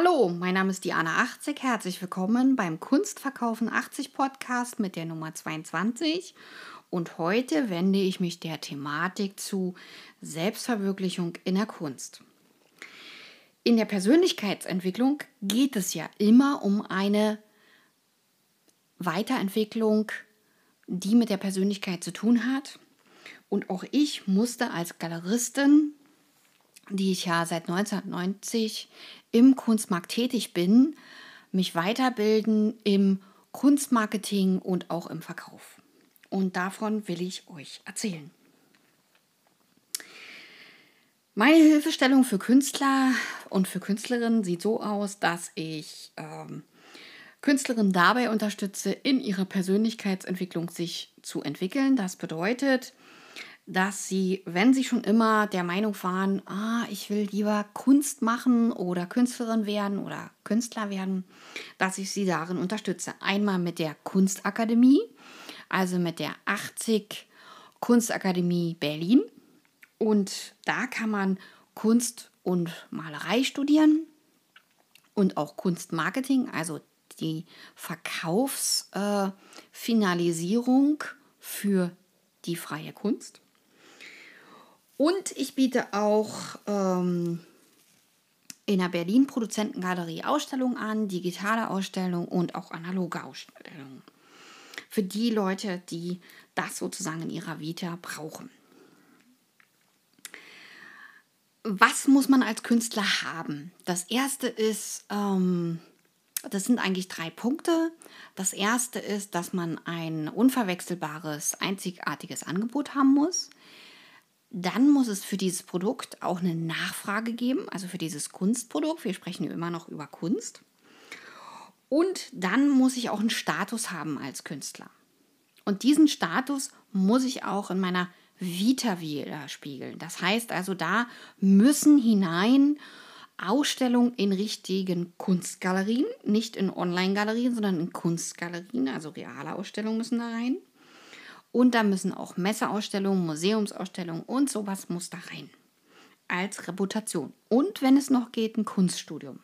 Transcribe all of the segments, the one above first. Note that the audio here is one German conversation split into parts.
Hallo, mein Name ist Diana 80. Herzlich willkommen beim Kunstverkaufen 80 Podcast mit der Nummer 22. Und heute wende ich mich der Thematik zu Selbstverwirklichung in der Kunst. In der Persönlichkeitsentwicklung geht es ja immer um eine Weiterentwicklung, die mit der Persönlichkeit zu tun hat. Und auch ich musste als Galeristin, die ich ja seit 1990 im Kunstmarkt tätig bin, mich weiterbilden im Kunstmarketing und auch im Verkauf. Und davon will ich euch erzählen. Meine Hilfestellung für Künstler und für Künstlerinnen sieht so aus, dass ich ähm, Künstlerinnen dabei unterstütze, in ihrer Persönlichkeitsentwicklung sich zu entwickeln. Das bedeutet, dass sie, wenn sie schon immer der Meinung waren, ah, ich will lieber Kunst machen oder Künstlerin werden oder Künstler werden, dass ich sie darin unterstütze. Einmal mit der Kunstakademie, also mit der 80 Kunstakademie Berlin. Und da kann man Kunst und Malerei studieren und auch Kunstmarketing, also die Verkaufsfinalisierung äh, für die freie Kunst. Und ich biete auch ähm, in der Berlin Produzentengalerie Ausstellungen an, digitale Ausstellungen und auch analoge Ausstellungen. Für die Leute, die das sozusagen in ihrer Vita brauchen. Was muss man als Künstler haben? Das erste ist, ähm, das sind eigentlich drei Punkte. Das erste ist, dass man ein unverwechselbares, einzigartiges Angebot haben muss. Dann muss es für dieses Produkt auch eine Nachfrage geben, also für dieses Kunstprodukt. Wir sprechen immer noch über Kunst. Und dann muss ich auch einen Status haben als Künstler. Und diesen Status muss ich auch in meiner Vita widerspiegeln. Das heißt also, da müssen hinein Ausstellungen in richtigen Kunstgalerien, nicht in Online-Galerien, sondern in Kunstgalerien, also reale Ausstellungen müssen da rein. Und da müssen auch Messeausstellungen, Museumsausstellungen und sowas muss da rein. Als Reputation. Und wenn es noch geht, ein Kunststudium.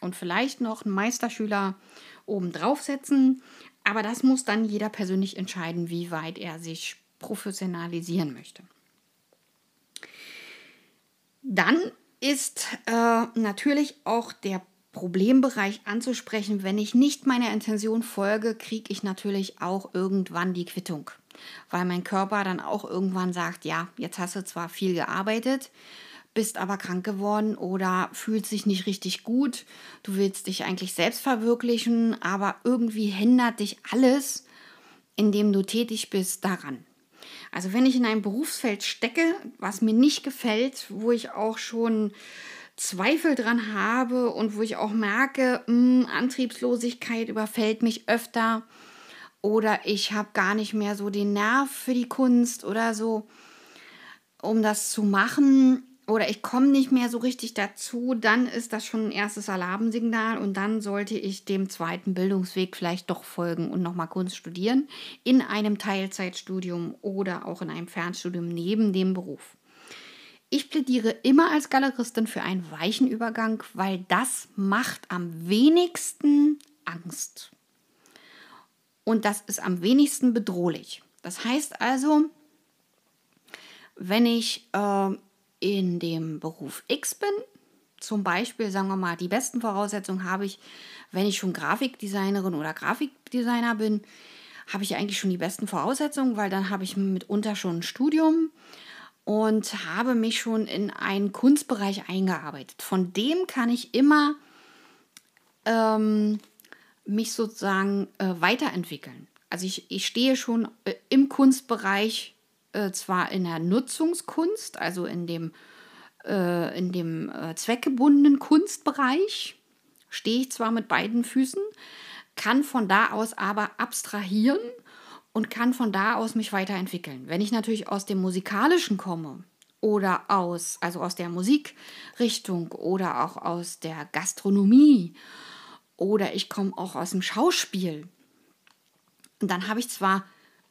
Und vielleicht noch einen Meisterschüler oben draufsetzen. Aber das muss dann jeder persönlich entscheiden, wie weit er sich professionalisieren möchte. Dann ist äh, natürlich auch der Problembereich anzusprechen. Wenn ich nicht meiner Intention folge, kriege ich natürlich auch irgendwann die Quittung weil mein Körper dann auch irgendwann sagt, ja, jetzt hast du zwar viel gearbeitet, bist aber krank geworden oder fühlst dich nicht richtig gut, du willst dich eigentlich selbst verwirklichen, aber irgendwie hindert dich alles, in dem du tätig bist, daran. Also wenn ich in einem Berufsfeld stecke, was mir nicht gefällt, wo ich auch schon Zweifel dran habe und wo ich auch merke, mh, hm, Antriebslosigkeit überfällt mich öfter, oder ich habe gar nicht mehr so den Nerv für die Kunst oder so, um das zu machen. Oder ich komme nicht mehr so richtig dazu, dann ist das schon ein erstes Alarmsignal und dann sollte ich dem zweiten Bildungsweg vielleicht doch folgen und nochmal Kunst studieren. In einem Teilzeitstudium oder auch in einem Fernstudium neben dem Beruf. Ich plädiere immer als Galeristin für einen weichen Übergang, weil das macht am wenigsten Angst und das ist am wenigsten bedrohlich. Das heißt also, wenn ich äh, in dem Beruf X bin, zum Beispiel, sagen wir mal, die besten Voraussetzungen habe ich, wenn ich schon Grafikdesignerin oder Grafikdesigner bin, habe ich eigentlich schon die besten Voraussetzungen, weil dann habe ich mitunter schon ein Studium und habe mich schon in einen Kunstbereich eingearbeitet. Von dem kann ich immer ähm, mich sozusagen äh, weiterentwickeln. Also ich, ich stehe schon äh, im Kunstbereich äh, zwar in der Nutzungskunst, also in dem, äh, in dem äh, zweckgebundenen Kunstbereich, stehe ich zwar mit beiden Füßen, kann von da aus aber abstrahieren und kann von da aus mich weiterentwickeln. Wenn ich natürlich aus dem Musikalischen komme oder aus, also aus der Musikrichtung oder auch aus der Gastronomie oder ich komme auch aus dem Schauspiel. Und dann habe ich zwar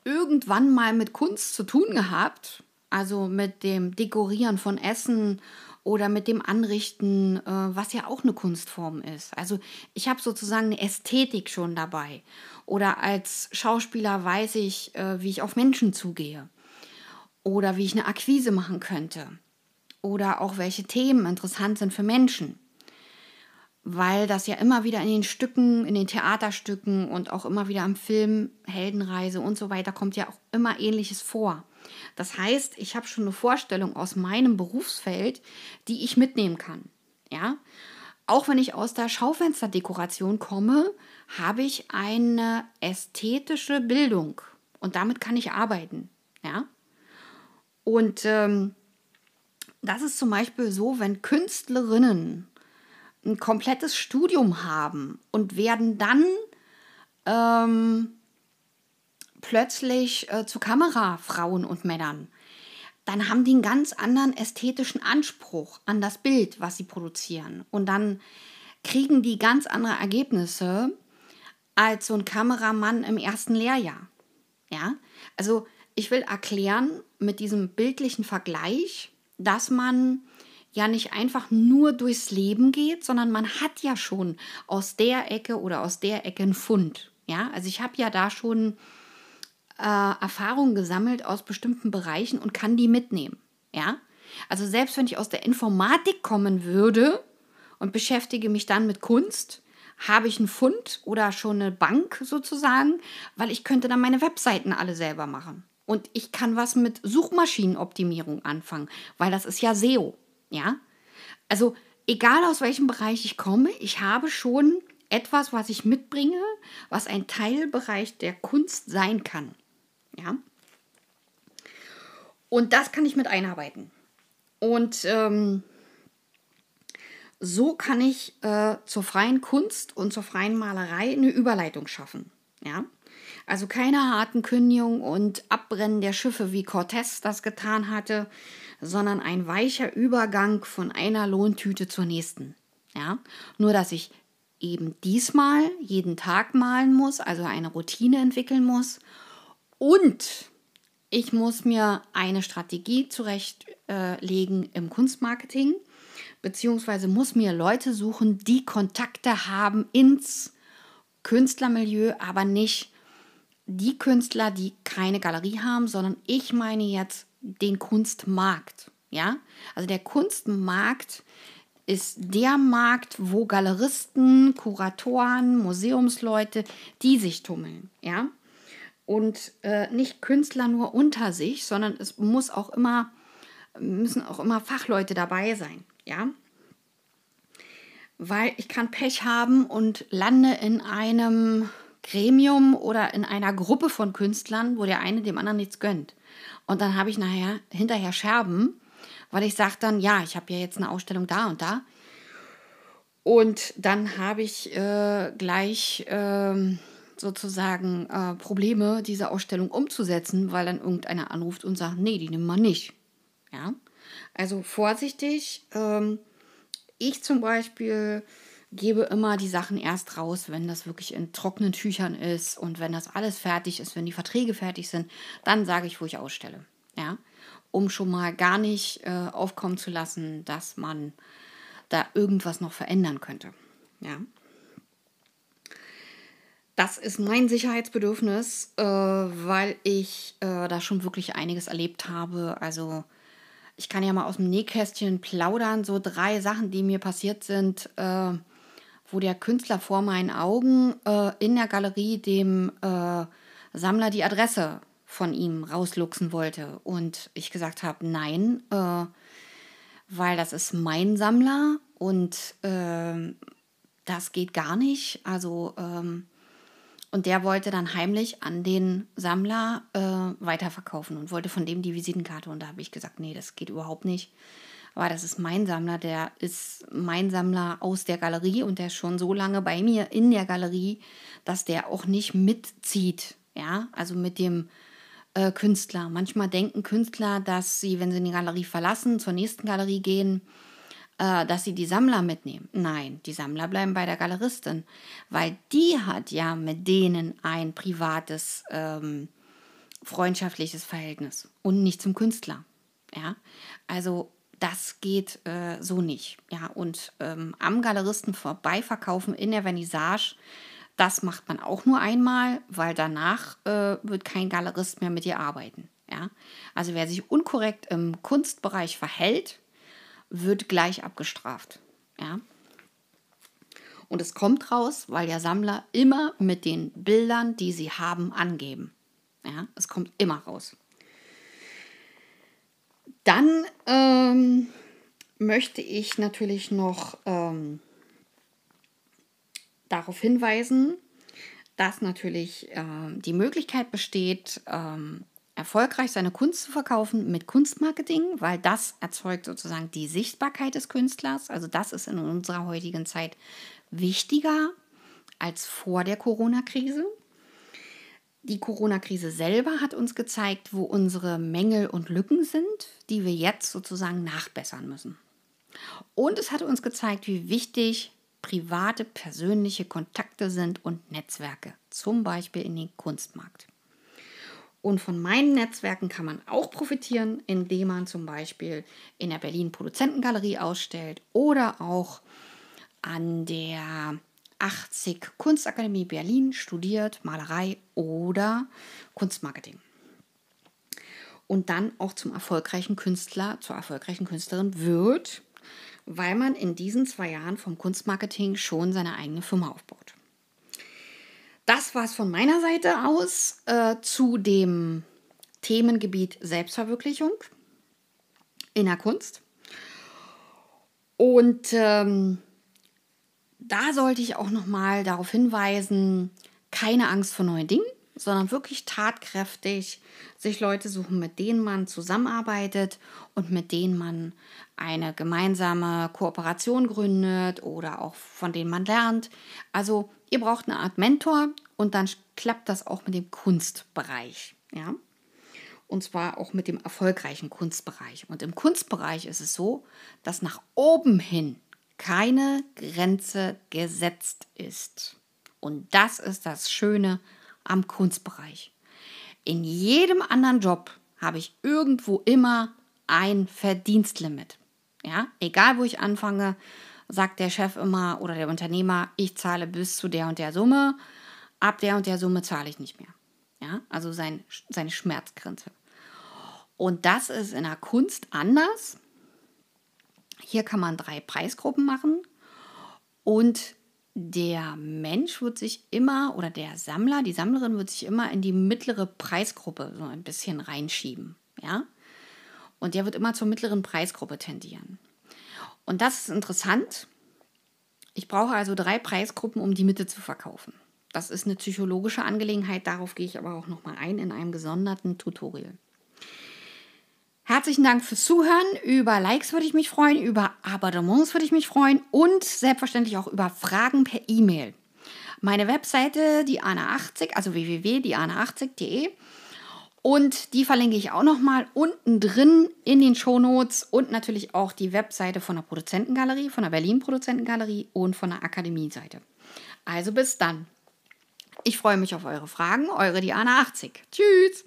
irgendwann mal mit Kunst zu tun gehabt, also mit dem Dekorieren von Essen oder mit dem Anrichten, äh, was ja auch eine Kunstform ist. Also ich habe sozusagen eine Ästhetik schon dabei. Oder als Schauspieler weiß ich, äh, wie ich auf Menschen zugehe. Oder wie ich eine Akquise machen könnte. Oder auch welche Themen interessant sind für Menschen. Weil das ja immer wieder in den Stücken, in den Theaterstücken und auch immer wieder am Film, Heldenreise und so weiter kommt ja auch immer ähnliches vor. Das heißt, ich habe schon eine Vorstellung aus meinem Berufsfeld, die ich mitnehmen kann. Ja? Auch wenn ich aus der Schaufensterdekoration komme, habe ich eine ästhetische Bildung und damit kann ich arbeiten. Ja? Und ähm, das ist zum Beispiel so, wenn Künstlerinnen ein komplettes Studium haben und werden dann ähm, plötzlich äh, zu Kamerafrauen und Männern, dann haben die einen ganz anderen ästhetischen Anspruch an das Bild, was sie produzieren. Und dann kriegen die ganz andere Ergebnisse als so ein Kameramann im ersten Lehrjahr. Ja, also ich will erklären mit diesem bildlichen Vergleich, dass man ja nicht einfach nur durchs Leben geht, sondern man hat ja schon aus der Ecke oder aus der Ecke einen Fund. Ja, also ich habe ja da schon äh, Erfahrungen gesammelt aus bestimmten Bereichen und kann die mitnehmen. Ja? Also selbst wenn ich aus der Informatik kommen würde und beschäftige mich dann mit Kunst, habe ich einen Fund oder schon eine Bank sozusagen, weil ich könnte dann meine Webseiten alle selber machen. Und ich kann was mit Suchmaschinenoptimierung anfangen, weil das ist ja SEO. Ja? Also egal aus welchem Bereich ich komme, ich habe schon etwas, was ich mitbringe, was ein Teilbereich der Kunst sein kann. Ja. Und das kann ich mit einarbeiten. Und ähm, so kann ich äh, zur freien Kunst und zur freien Malerei eine Überleitung schaffen. Ja. Also keine harten Kündigungen und Abbrennen der Schiffe, wie Cortés das getan hatte, sondern ein weicher Übergang von einer Lohntüte zur nächsten. Ja. Nur dass ich eben diesmal jeden Tag malen muss, also eine Routine entwickeln muss und ich muss mir eine Strategie zurechtlegen äh, im Kunstmarketing, beziehungsweise muss mir Leute suchen, die Kontakte haben ins Künstlermilieu, aber nicht die Künstler, die keine Galerie haben, sondern ich meine jetzt den Kunstmarkt. Ja, also der Kunstmarkt ist der Markt, wo Galeristen, Kuratoren, Museumsleute, die sich tummeln. Ja, und äh, nicht Künstler nur unter sich, sondern es muss auch immer, müssen auch immer Fachleute dabei sein, ja. Weil ich kann Pech haben und lande in einem Gremium oder in einer Gruppe von Künstlern, wo der eine dem anderen nichts gönnt. Und dann habe ich nachher hinterher Scherben, weil ich sage dann, ja, ich habe ja jetzt eine Ausstellung da und da. Und dann habe ich äh, gleich äh, sozusagen äh, Probleme, diese Ausstellung umzusetzen, weil dann irgendeiner anruft und sagt, nee, die nehmen wir nicht. Ja, also vorsichtig. Ähm, ich zum Beispiel gebe immer die Sachen erst raus, wenn das wirklich in trockenen Tüchern ist und wenn das alles fertig ist, wenn die Verträge fertig sind, dann sage ich, wo ich ausstelle. Ja, um schon mal gar nicht äh, aufkommen zu lassen, dass man da irgendwas noch verändern könnte. Ja. Das ist mein Sicherheitsbedürfnis, äh, weil ich äh, da schon wirklich einiges erlebt habe. Also ich kann ja mal aus dem Nähkästchen plaudern, so drei Sachen, die mir passiert sind, äh, wo der Künstler vor meinen Augen äh, in der Galerie dem äh, Sammler die Adresse von ihm rausluchsen wollte. Und ich gesagt habe, nein, äh, weil das ist mein Sammler und ähm, das geht gar nicht. Also ähm, und der wollte dann heimlich an den Sammler äh, weiterverkaufen und wollte von dem die Visitenkarte. Und da habe ich gesagt, nee, das geht überhaupt nicht. Aber das ist mein Sammler, der ist mein Sammler aus der Galerie und der ist schon so lange bei mir in der Galerie, dass der auch nicht mitzieht. Ja, also mit dem äh, Künstler. Manchmal denken Künstler, dass sie, wenn sie die Galerie verlassen, zur nächsten Galerie gehen äh, dass sie die Sammler mitnehmen. Nein, die Sammler bleiben bei der Galeristin, weil die hat ja mit denen ein privates, ähm, freundschaftliches Verhältnis und nicht zum Künstler. Ja, also das geht äh, so nicht. Ja, und ähm, am Galeristen vorbeiverkaufen in der Vernissage, das macht man auch nur einmal, weil danach äh, wird kein Galerist mehr mit dir arbeiten. Ja, also wer sich unkorrekt im Kunstbereich verhält, wird gleich abgestraft. Ja. Und es kommt raus, weil der Sammler immer mit den Bildern, die sie haben, angeben. Ja, es kommt immer raus. Dann ähm, möchte ich natürlich noch ähm, darauf hinweisen, dass natürlich äh, die Möglichkeit besteht, ähm, erfolgreich seine Kunst zu verkaufen mit Kunstmarketing, weil das erzeugt sozusagen die Sichtbarkeit des Künstlers. Also das ist in unserer heutigen Zeit wichtiger als vor der Corona-Krise. Die Corona-Krise selber hat uns gezeigt, wo unsere Mängel und Lücken sind, die wir jetzt sozusagen nachbessern müssen. Und es hat uns gezeigt, wie wichtig private, persönliche Kontakte sind und Netzwerke, zum Beispiel in den Kunstmarkt. Und von meinen Netzwerken kann man auch profitieren, indem man zum Beispiel in der Berlin Produzentengalerie ausstellt oder auch an der 80 Kunstakademie Berlin studiert Malerei oder Kunstmarketing. Und dann auch zum erfolgreichen Künstler, zur erfolgreichen Künstlerin wird, weil man in diesen zwei Jahren vom Kunstmarketing schon seine eigene Firma aufbaut. Das war es von meiner Seite aus äh, zu dem Themengebiet Selbstverwirklichung in der Kunst. Und ähm, da sollte ich auch noch mal darauf hinweisen, keine Angst vor neuen Dingen, sondern wirklich tatkräftig sich Leute suchen, mit denen man zusammenarbeitet und mit denen man eine gemeinsame Kooperation gründet oder auch von denen man lernt. Also ihr braucht eine Art Mentor und dann klappt das auch mit dem Kunstbereich, ja? Und zwar auch mit dem erfolgreichen Kunstbereich. Und im Kunstbereich ist es so, dass nach oben hin keine Grenze gesetzt ist. Und das ist das Schöne am Kunstbereich. In jedem anderen Job habe ich irgendwo immer ein Verdienstlimit. Ja, egal wo ich anfange, sagt der Chef immer oder der Unternehmer, ich zahle bis zu der und der Summe, ab der und der Summe zahle ich nicht mehr. Ja, also sein, seine Schmerzgrenze. Und das ist in der Kunst anders. Hier kann man drei Preisgruppen machen und der Mensch wird sich immer oder der Sammler, die Sammlerin wird sich immer in die mittlere Preisgruppe so ein bisschen reinschieben, ja? Und der wird immer zur mittleren Preisgruppe tendieren. Und das ist interessant. Ich brauche also drei Preisgruppen, um die Mitte zu verkaufen. Das ist eine psychologische Angelegenheit, darauf gehe ich aber auch noch mal ein in einem gesonderten Tutorial. Herzlichen Dank fürs Zuhören. Über Likes würde ich mich freuen, über Abonnements würde ich mich freuen und selbstverständlich auch über Fragen per E-Mail. Meine Webseite, die Ana80, also www.diana80.de. Und die verlinke ich auch nochmal unten drin in den Shownotes und natürlich auch die Webseite von der Produzentengalerie, von der Berlin Produzentengalerie und von der Akademie-Seite. Also bis dann. Ich freue mich auf eure Fragen, eure Diana80. Tschüss!